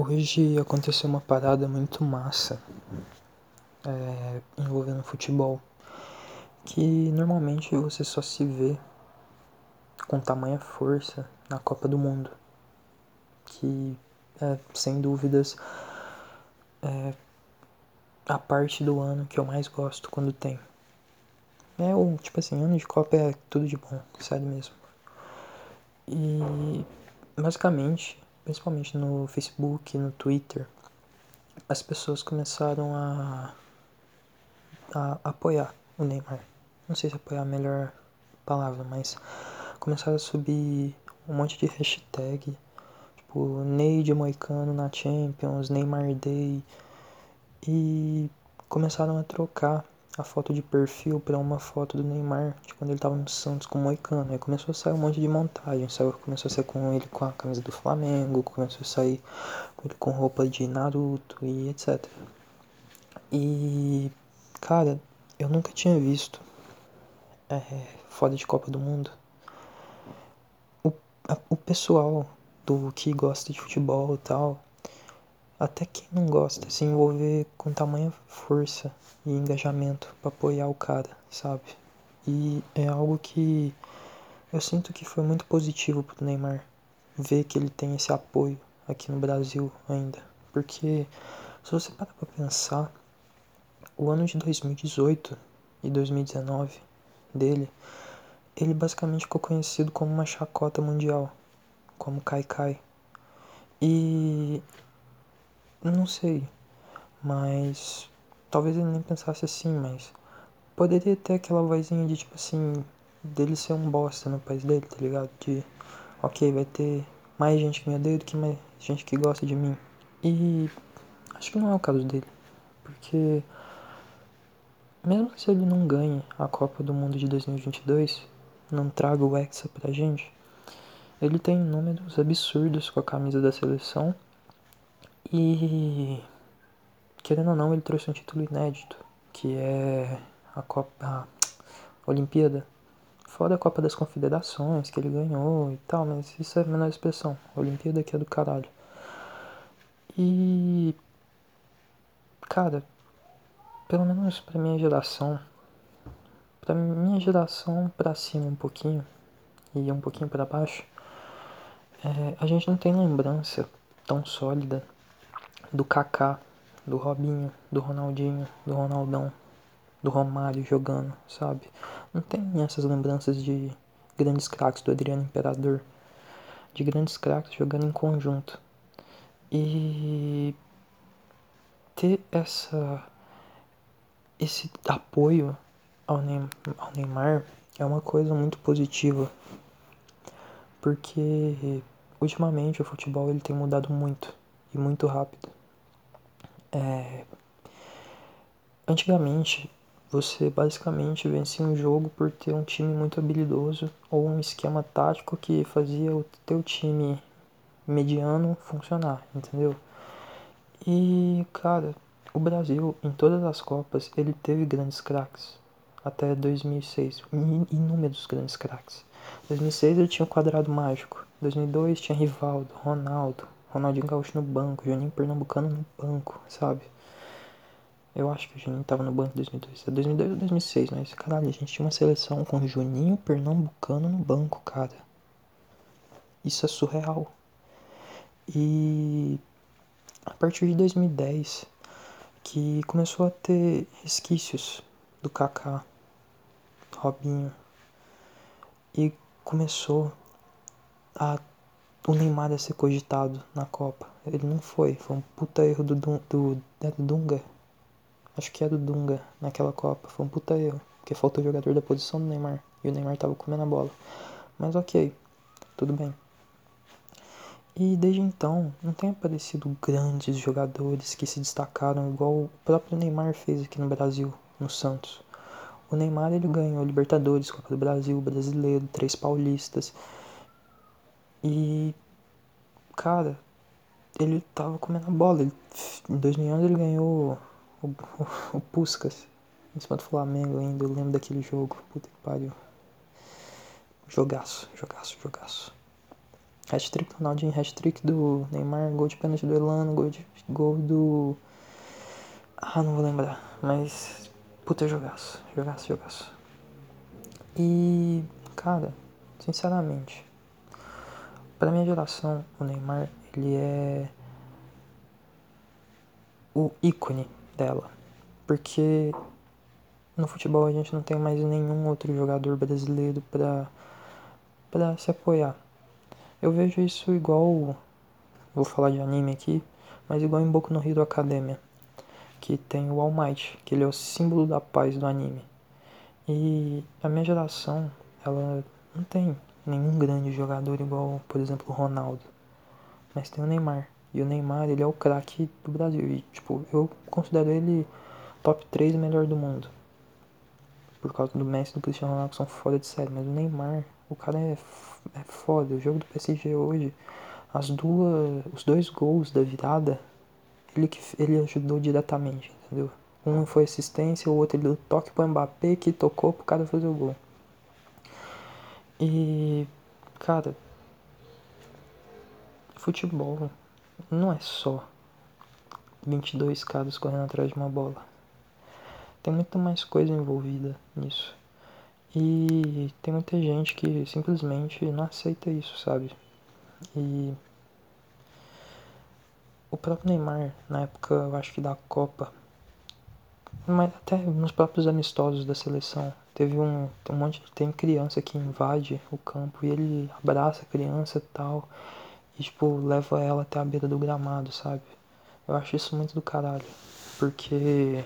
Hoje aconteceu uma parada muito massa é, envolvendo futebol que normalmente você só se vê com tamanha força na Copa do Mundo, que é sem dúvidas é a parte do ano que eu mais gosto quando tem. É o tipo assim, ano de Copa é tudo de bom, sério mesmo. E basicamente principalmente no Facebook, no Twitter, as pessoas começaram a, a apoiar o Neymar. Não sei se apoiar é a melhor palavra, mas começaram a subir um monte de hashtag, tipo Ney de Moicano na Champions, Neymar Day, e começaram a trocar a foto de perfil para uma foto do Neymar de quando ele estava no Santos com o Moicano. Aí começou a sair um monte de montagem. Saiu, começou a sair com ele com a camisa do Flamengo, começou a sair com ele com roupa de Naruto e etc. E cara, eu nunca tinha visto é, de Copa do Mundo. O, a, o pessoal do que gosta de futebol e tal até quem não gosta se envolver com tamanha força e engajamento para apoiar o cara, sabe? E é algo que eu sinto que foi muito positivo pro Neymar ver que ele tem esse apoio aqui no Brasil ainda, porque se você parar para pensar, o ano de 2018 e 2019 dele, ele basicamente ficou conhecido como uma chacota mundial, como Kai Kai. E não sei. Mas. Talvez ele nem pensasse assim, mas. Poderia ter aquela vozinha de tipo assim. Dele ser um bosta no país dele, tá ligado? De. Ok, vai ter mais gente que me odeia do que mais gente que gosta de mim. E. Acho que não é o caso dele. Porque. Mesmo se ele não ganhe a Copa do Mundo de 2022, não traga o Hexa pra gente, ele tem números absurdos com a camisa da seleção e querendo ou não, ele trouxe um título inédito, que é a Copa a Olimpíada. Fora a Copa das Confederações que ele ganhou e tal, mas isso é a menor expressão. A Olimpíada que é do caralho. E cara, pelo menos pra minha geração, pra minha geração pra cima um pouquinho e um pouquinho para baixo, é, a gente não tem lembrança tão sólida do Kaká, do Robinho, do Ronaldinho, do Ronaldão, do Romário jogando, sabe? Não tem essas lembranças de grandes craques do Adriano Imperador, de grandes craques jogando em conjunto. E ter essa esse apoio ao Neymar é uma coisa muito positiva, porque ultimamente o futebol ele tem mudado muito e muito rápido. É... Antigamente, você basicamente vencia um jogo por ter um time muito habilidoso ou um esquema tático que fazia o teu time mediano funcionar, entendeu? E, cara, o Brasil, em todas as Copas, ele teve grandes craques. Até 2006, inúmeros grandes craques. 2006 ele tinha o quadrado mágico. 2002 tinha Rivaldo, Ronaldo, Ronaldinho Gaúcho no banco, Juninho Pernambucano no banco, sabe? Eu acho que o Juninho tava no banco em 2002. É 2002 ou 2006, mas caralho, a gente tinha uma seleção com Juninho Pernambucano no banco, cara. Isso é surreal. E a partir de 2010 que começou a ter resquícios do Kaká, Robinho e começou a o Neymar ia ser cogitado na Copa. Ele não foi. Foi um puta erro do, do, do, é do Dunga. Acho que é do Dunga naquela Copa. Foi um puta erro. Porque faltou jogador da posição do Neymar. E o Neymar tava comendo a bola. Mas ok. Tudo bem. E desde então, não tem aparecido grandes jogadores que se destacaram igual o próprio Neymar fez aqui no Brasil, no Santos. O Neymar ele ganhou Libertadores, Copa do Brasil, Brasileiro, três paulistas. E, cara, ele tava comendo a bola. Ele, em 2011 ele ganhou o, o, o Puskas em cima do Flamengo ainda. Eu lembro daquele jogo. Puta que pariu. Jogaço, jogaço, jogaço. Hat-trick do Ronaldinho, hat-trick do Neymar, gol de pênalti do Elano, gol, de, gol do... Ah, não vou lembrar, mas... Puta, jogaço, jogaço, jogaço. E, cara, sinceramente, pra minha geração, o Neymar, ele é o ícone dela. Porque no futebol a gente não tem mais nenhum outro jogador brasileiro pra, pra se apoiar. Eu vejo isso igual. Vou falar de anime aqui, mas igual em Boku no Hero Academia. Que tem o All Might, que ele é o símbolo da paz do anime. E a minha geração, ela não tem nenhum grande jogador igual, por exemplo, o Ronaldo. Mas tem o Neymar. E o Neymar, ele é o craque do Brasil. E, tipo, eu considero ele top 3 melhor do mundo. Por causa do Messi e do Cristiano Ronaldo, que são fora de série. Mas o Neymar, o cara é, é foda. O jogo do PSG hoje, as duas, os dois gols da virada, ele, que, ele ajudou diretamente, entendeu? Um foi assistência, o outro ele deu toque pro Mbappé que tocou pro cara fazer o gol. E, cara, futebol não é só 22 caras correndo atrás de uma bola. Tem muita mais coisa envolvida nisso. E tem muita gente que simplesmente não aceita isso, sabe? E o próprio Neymar, na época, eu acho que da Copa, mas até nos próprios amistosos da seleção, teve um, um monte, tem criança que invade o campo e ele abraça a criança e tal e, tipo, leva ela até a beira do gramado, sabe? Eu acho isso muito do caralho. Porque,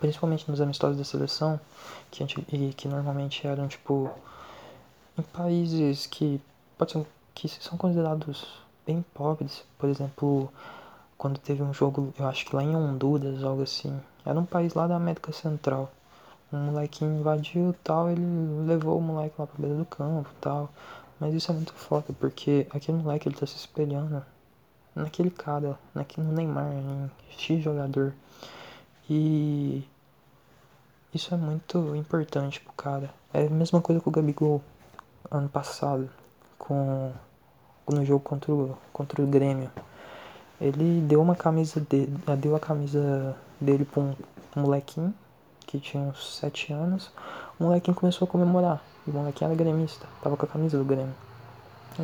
principalmente nos amistosos da seleção, que, e que normalmente eram, tipo, em países que, pode ser, que são considerados bem pobres. Por exemplo, quando teve um jogo, eu acho que lá em Honduras, algo assim. Era um país lá da América Central. Um molequinho invadiu tal, ele levou o moleque lá pra beira do campo tal. Mas isso é muito foda, porque aquele moleque ele tá se espelhando naquele cara, naquele, no Neymar, em X jogador. E isso é muito importante pro cara. É a mesma coisa com o Gabigol ano passado, com no jogo contra o, contra o Grêmio. Ele deu uma camisa dele, deu a camisa dele pra um, molequinho que tinha uns 7 anos. O molequinho começou a comemorar. E o molequinho era gremista, tava com a camisa do Grêmio.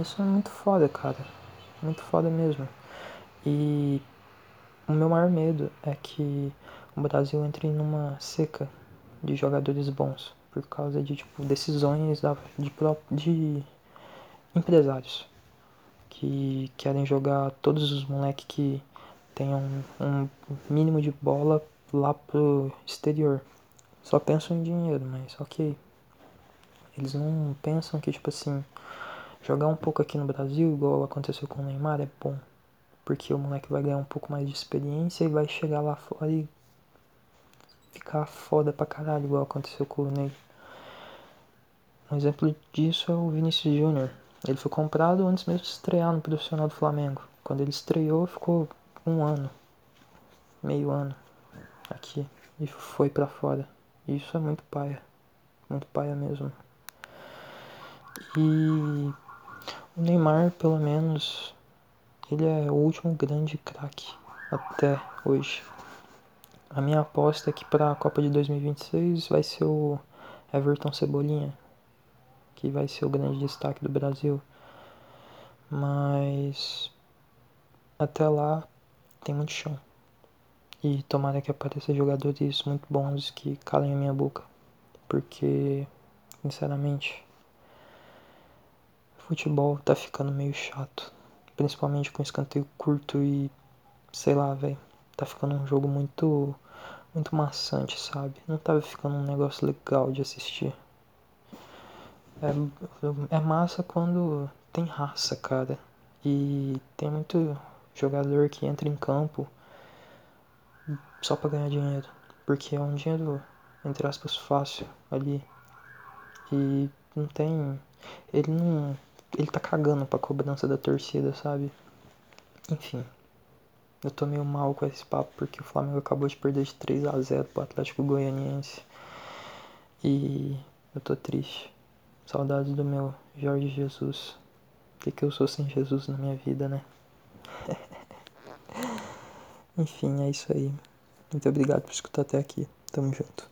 Isso é muito foda, cara. Muito foda mesmo. E o meu maior medo é que o Brasil entre numa seca de jogadores bons. Por causa de tipo, decisões de, de empresários que querem jogar todos os moleques que tenham um mínimo de bola lá pro exterior. Só pensam em dinheiro, mas ok. Eles não pensam que, tipo assim, jogar um pouco aqui no Brasil, igual aconteceu com o Neymar, é bom. Porque o moleque vai ganhar um pouco mais de experiência e vai chegar lá fora e ficar foda pra caralho, igual aconteceu com o Ney. Um exemplo disso é o Vinicius Júnior. Ele foi comprado antes mesmo de estrear no profissional do Flamengo. Quando ele estreou, ficou um ano, meio ano aqui e foi para fora. Isso é muito paia, muito paia mesmo. E o Neymar, pelo menos, ele é o último grande craque até hoje. A minha aposta é que para a Copa de 2026 vai ser o Everton Cebolinha, que vai ser o grande destaque do Brasil. Mas até lá tem muito chão. E tomara que apareça jogadores muito bons que calem a minha boca. Porque, sinceramente, futebol tá ficando meio chato. Principalmente com escanteio curto e sei lá, velho. Tá ficando um jogo muito muito maçante, sabe? Não tava ficando um negócio legal de assistir. É, é massa quando tem raça, cara. E tem muito jogador que entra em campo só pra ganhar dinheiro. Porque é um dinheiro, entre aspas, fácil ali. E não tem. Ele não ele tá cagando pra cobrança da torcida, sabe? Enfim. Eu tô meio mal com esse papo porque o Flamengo acabou de perder de 3 a 0 pro Atlético Goianiense. E eu tô triste. Saudades do meu Jorge Jesus. que, que eu sou sem Jesus na minha vida, né? Enfim, é isso aí. Muito obrigado por escutar até aqui. Tamo junto.